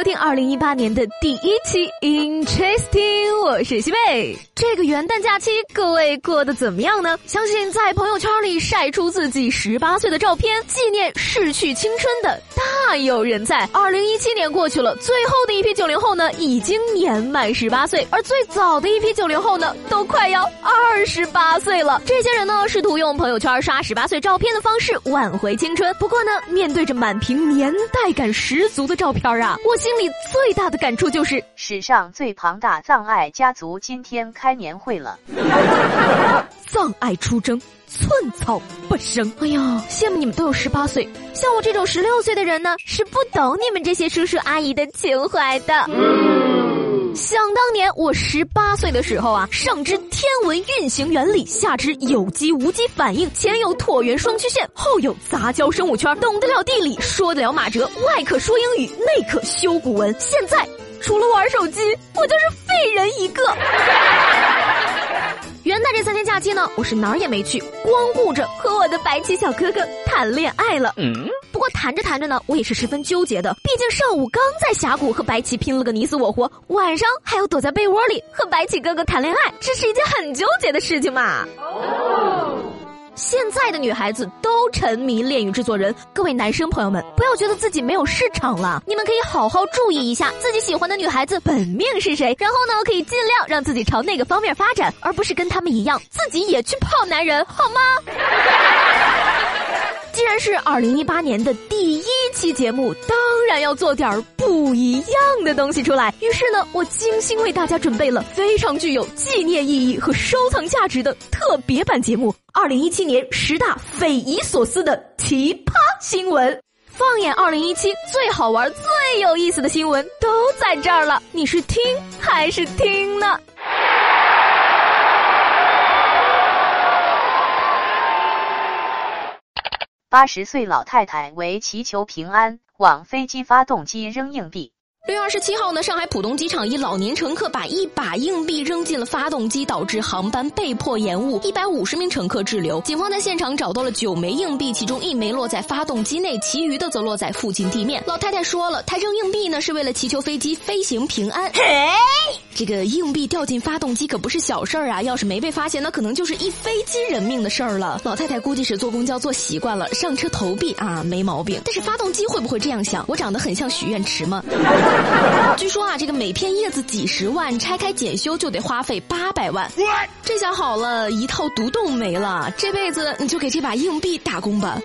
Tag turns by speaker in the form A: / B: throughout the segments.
A: 收听二零一八年的第一期 Interesting，我是西贝。这个元旦假期，各位过得怎么样呢？相信在朋友圈里晒出自己十八岁的照片，纪念逝去青春的大有人在。二零一七年过去了，最后的一批九零后呢，已经年满十八岁，而最早的一批九零后呢，都快要二十八岁了。这些人呢，试图用朋友圈刷十八岁照片的方式挽回青春。不过呢，面对着满屏年代感十足的照片啊，我心里最大的感触就是
B: 史上最庞大葬爱家族今天开年会了。
A: 葬爱出征，寸草不生。哎呦，羡慕你们都有十八岁，像我这种十六岁的人呢，是不懂你们这些叔叔阿姨的情怀的。想当年我十八岁的时候啊，上知天文运行原理，下知有机无机反应，前有椭圆双曲线，后有杂交生物圈，懂得了地理，说得了马哲，外可说英语，内可修古文。现在除了玩手机，我就是废人一个。元旦这三天假期呢，我是哪儿也没去，光顾着和我的白起小哥哥谈恋爱了。嗯，不不过谈着谈着呢，我也是十分纠结的，毕竟上午刚在峡谷和白起拼了个你死我活，晚上还要躲在被窝里和白起哥哥谈恋爱，这是一件很纠结的事情嘛。哦现在的女孩子都沉迷恋与制作人，各位男生朋友们，不要觉得自己没有市场了，你们可以好好注意一下自己喜欢的女孩子本命是谁，然后呢，可以尽量让自己朝那个方面发展，而不是跟他们一样自己也去泡男人，好吗？既然是二零一八年的第一期节目，当然要做点儿不一样的东西出来。于是呢，我精心为大家准备了非常具有纪念意义和收藏价值的特别版节目——二零一七年十大匪夷所思的奇葩新闻。放眼二零一七，最好玩、最有意思的新闻都在这儿了。你是听还是听呢？
B: 八十岁老太太为祈求平安，往飞机发动机扔硬币。
A: 六月二十七号呢，上海浦东机场一老年乘客把一把硬币扔进了发动机，导致航班被迫延误，一百五十名乘客滞留。警方在现场找到了九枚硬币，其中一枚落在发动机内，其余的则落在附近地面。老太太说了，她扔硬币呢是为了祈求飞机飞行平安。嘿，这个硬币掉进发动机可不是小事儿啊，要是没被发现，那可能就是一飞机人命的事儿了。老太太估计是坐公交坐习惯了，上车投币啊，没毛病。但是发动机会不会这样想？我长得很像许愿池吗？据说啊，这个每片叶子几十万，拆开检修就得花费八百万。这下好了，一套独栋没了，这辈子你就给这把硬币打工吧。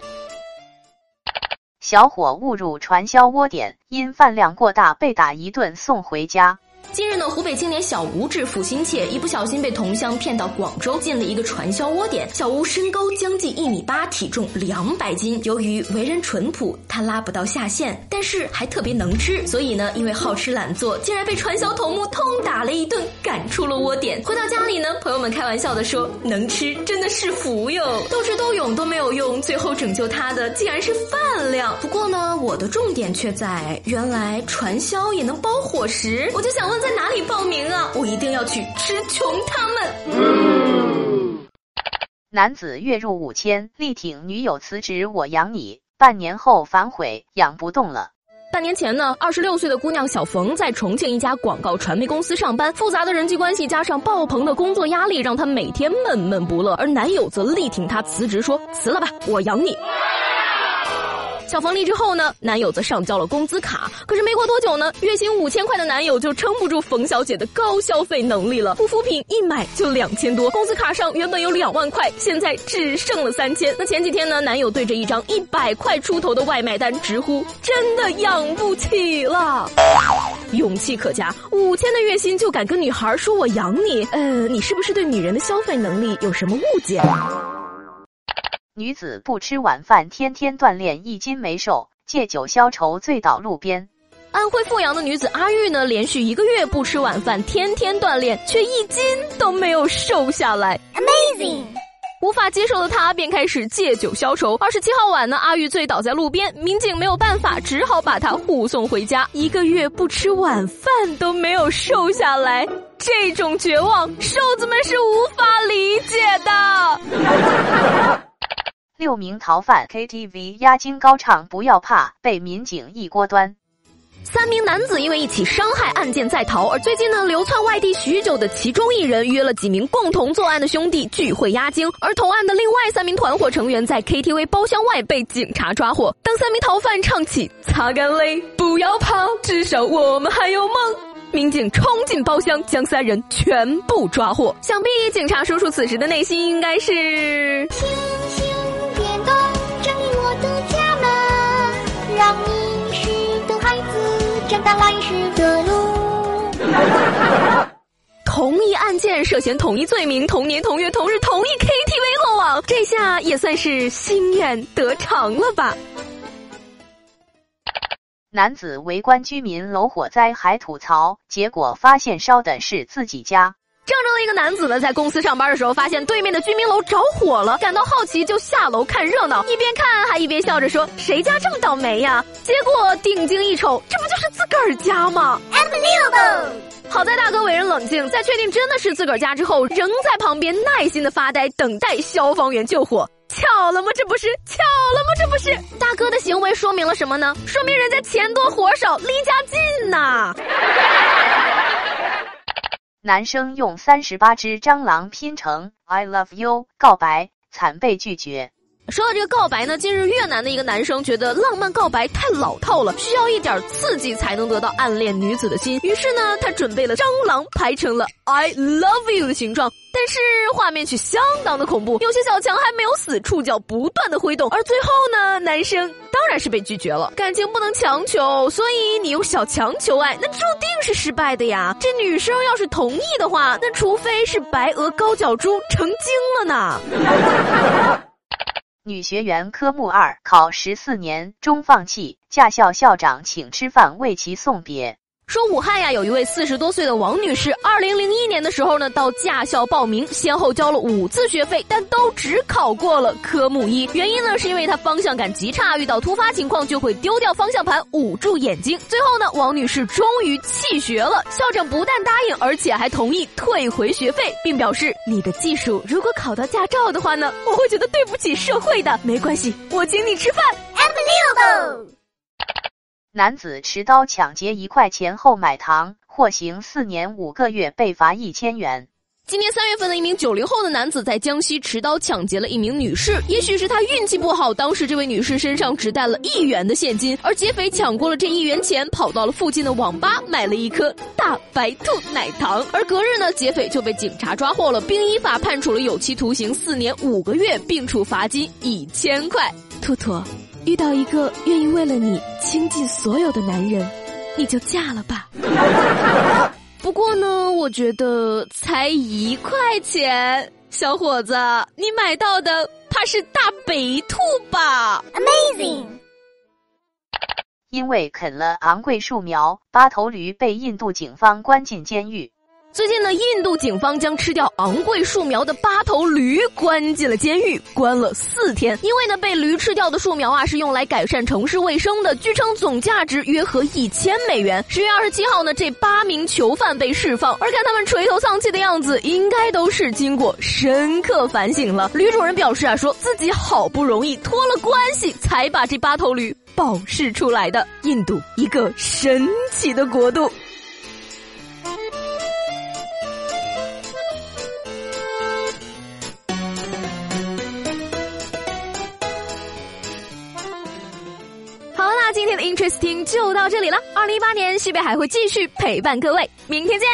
B: 小伙误入传销窝点，因饭量过大被打一顿送回家。
A: 近日呢，湖北青年小吴致富心切，一不小心被同乡骗到广州进了一个传销窝点。小吴身高将近一米八，体重两百斤。由于为人淳朴，他拉不到下线，但是还特别能吃，所以呢，因为好吃懒做，竟然被传销头目痛打了一顿，赶出了窝点。回到家里呢，朋友们开玩笑的说：“能吃真的是福哟，斗智斗勇都没有用，最后拯救他的竟然是饭量。”不过呢，我的重点却在原来传销也能包伙食，我就想问。在哪里报名啊？我一定要去吃穷他们。
B: 男子月入五千，力挺女友辞职，我养你。半年后反悔，养不动了。
A: 半年前呢，二十六岁的姑娘小冯在重庆一家广告传媒公司上班，复杂的人际关系加上爆棚的工作压力，让她每天闷闷不乐。而男友则力挺她辞职，说辞了吧，我养你。小冯离职后呢，男友则上交了工资卡。可是没过多久呢，月薪五千块的男友就撑不住冯小姐的高消费能力了。护肤品一买就两千多，工资卡上原本有两万块，现在只剩了三千。那前几天呢，男友对着一张一百块出头的外卖单直呼：“真的养不起了。”勇气可嘉，五千的月薪就敢跟女孩说我养你？呃，你是不是对女人的消费能力有什么误解？
B: 女子不吃晚饭，天天锻炼，一斤没瘦，借酒消愁，醉倒路边。
A: 安徽阜阳的女子阿玉呢，连续一个月不吃晚饭，天天锻炼，却一斤都没有瘦下来。Amazing！无法接受的她便开始借酒消愁。二十七号晚呢，阿玉醉倒在路边，民警没有办法，只好把她护送回家。一个月不吃晚饭都没有瘦下来，这种绝望，瘦子们是无法理解的。
B: 六名逃犯 KTV 压惊高唱“不要怕”，被民警一锅端。
A: 三名男子因为一起伤害案件在逃，而最近呢，流窜外地许久的其中一人约了几名共同作案的兄弟聚会压惊，而同案的另外三名团伙成员在 KTV 包厢外被警察抓获。当三名逃犯唱起“擦干泪，不要怕，至少我们还有梦”，民警冲进包厢将三人全部抓获。想必警察叔叔此时的内心应该是。门，让你。来时的路。同一案件涉嫌同一罪名，同年同月同日同一 KTV 落网，这下也算是心愿得偿了吧？
B: 男子围观居民楼火灾还吐槽，结果发现烧的是自己家。
A: 郑州的一个男子呢，在公司上班的时候，发现对面的居民楼着火了，感到好奇，就下楼看热闹，一边看还一边笑着说：“谁家这么倒霉呀？”结果定睛一瞅，这不就是自个儿家吗？Unbelievable！好在大哥为人冷静，在确定真的是自个儿家之后，仍在旁边耐心的发呆，等待消防员救火。巧了吗？这不是巧了吗？这不是大哥的行为说明了什么呢？说明人家钱多活少，离家近呐。
B: 男生用三十八只蟑螂拼成 "I love you" 告白，惨被拒绝。
A: 说到这个告白呢，近日越南的一个男生觉得浪漫告白太老套了，需要一点刺激才能得到暗恋女子的心。于是呢，他准备了蟑螂排成了 "I love you" 的形状。但是画面却相当的恐怖，有些小强还没有死，触角不断的挥动，而最后呢，男生当然是被拒绝了。感情不能强求，所以你用小强求爱，那注定是失败的呀。这女生要是同意的话，那除非是白鹅高脚猪成精了呢。
B: 女学员科目二考十四年终放弃，驾校校长请吃饭为其送别。
A: 说武汉呀，有一位四十多岁的王女士，二零零一年的时候呢，到驾校报名，先后交了五次学费，但都只考过了科目一。原因呢，是因为她方向感极差，遇到突发情况就会丢掉方向盘，捂住眼睛。最后呢，王女士终于弃学了。校长不但答应，而且还同意退回学费，并表示：“你的技术如果考到驾照的话呢，我会觉得对不起社会的。没关系，我请你吃饭。” Unbelievable。
B: 男子持刀抢劫一块钱后买糖，获刑四年五个月，被罚一千元。
A: 今年三月份的一名九零后的男子在江西持刀抢劫了一名女士，也许是他运气不好，当时这位女士身上只带了一元的现金，而劫匪抢过了这一元钱，跑到了附近的网吧买了一颗大白兔奶糖，而隔日呢，劫匪就被警察抓获了，并依法判处了有期徒刑四年五个月，并处罚金一千块。兔兔。遇到一个愿意为了你倾尽所有的男人，你就嫁了吧。不过呢，我觉得才一块钱，小伙子，你买到的怕是大白兔吧？Amazing！
B: 因为啃了昂贵树苗，八头驴被印度警方关进监狱。
A: 最近呢，印度警方将吃掉昂贵树苗的八头驴关进了监狱，关了四天。因为呢，被驴吃掉的树苗啊，是用来改善城市卫生的，据称总价值约合一千美元。十月二十七号呢，这八名囚犯被释放，而看他们垂头丧气的样子，应该都是经过深刻反省了。驴主人表示啊，说自己好不容易托了关系，才把这八头驴保释出来的。印度，一个神奇的国度。Interesting 就到这里了。二零一八年，西北还会继续陪伴各位，明天见。